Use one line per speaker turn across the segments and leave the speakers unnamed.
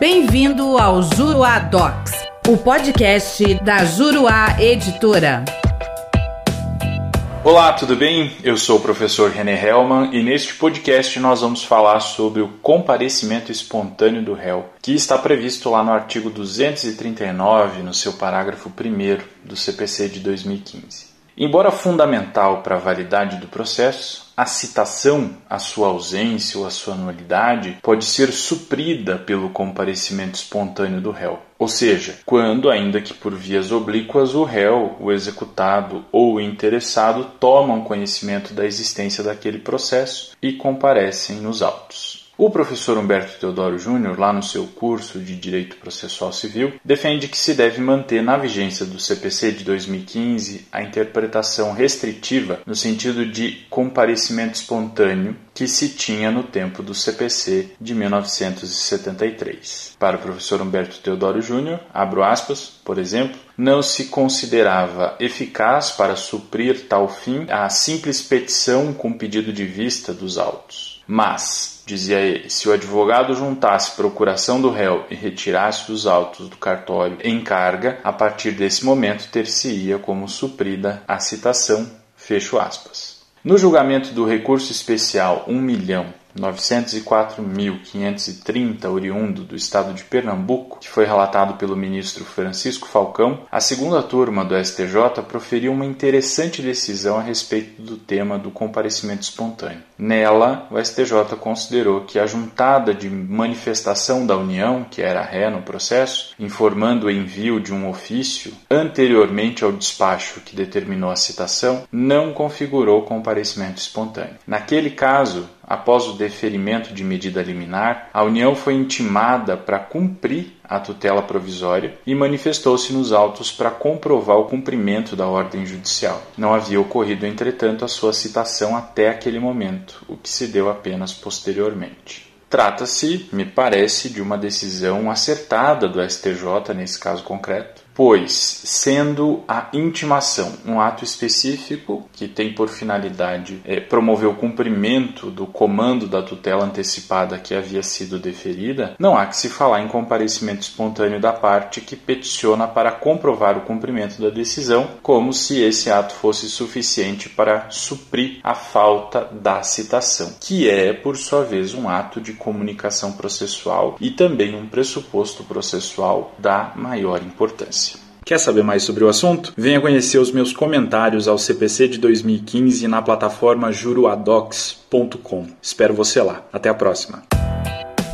Bem-vindo ao Juruá Docs, o podcast da Juruá Editora.
Olá, tudo bem? Eu sou o professor René Hellman e neste podcast nós vamos falar sobre o comparecimento espontâneo do réu, que está previsto lá no artigo 239, no seu parágrafo 1 do CPC de 2015. Embora fundamental para a validade do processo, a citação, a sua ausência ou a sua nulidade pode ser suprida pelo comparecimento espontâneo do réu. Ou seja, quando, ainda que por vias oblíquas, o réu, o executado ou o interessado tomam conhecimento da existência daquele processo e comparecem nos autos. O professor Humberto Teodoro Júnior, lá no seu curso de Direito Processual Civil, defende que se deve manter na vigência do CPC de 2015 a interpretação restritiva no sentido de comparecimento espontâneo que se tinha no tempo do CPC de 1973. Para o professor Humberto Teodoro Júnior, abro aspas, por exemplo, não se considerava eficaz para suprir tal fim a simples petição com pedido de vista dos autos. Mas, dizia ele, se o advogado juntasse procuração do réu e retirasse os autos do cartório em carga, a partir desse momento ter-se-ia como suprida a citação. Fecho aspas. No julgamento do recurso especial 1 milhão 904.530 oriundo do estado de Pernambuco, que foi relatado pelo ministro Francisco Falcão, a segunda turma do STJ proferiu uma interessante decisão a respeito do tema do comparecimento espontâneo. Nela, o STJ considerou que a juntada de manifestação da União, que era ré no processo, informando o envio de um ofício anteriormente ao despacho que determinou a citação, não configurou comparecimento espontâneo. Naquele caso, após o deferimento de medida liminar, a União foi intimada para cumprir a tutela provisória e manifestou-se nos autos para comprovar o cumprimento da ordem judicial. Não havia ocorrido, entretanto, a sua citação até aquele momento, o que se deu apenas posteriormente. Trata-se, me parece, de uma decisão acertada do STJ nesse caso concreto, pois, sendo a intimação um ato específico que tem por finalidade é, promover o cumprimento do comando da tutela antecipada que havia sido deferida, não há que se falar em comparecimento espontâneo da parte que peticiona para comprovar o cumprimento da decisão, como se esse ato fosse suficiente para suprir a falta da citação, que é, por sua vez, um ato de comunicação processual e também um pressuposto processual da maior importância. Quer saber mais sobre o assunto? Venha conhecer os meus comentários ao CPC de 2015 na plataforma juruadocs.com. Espero você lá. Até a próxima.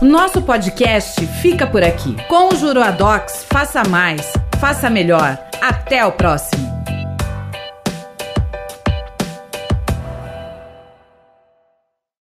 Nosso podcast fica por aqui. Com o Juruadocs, faça mais, faça melhor. Até o próximo.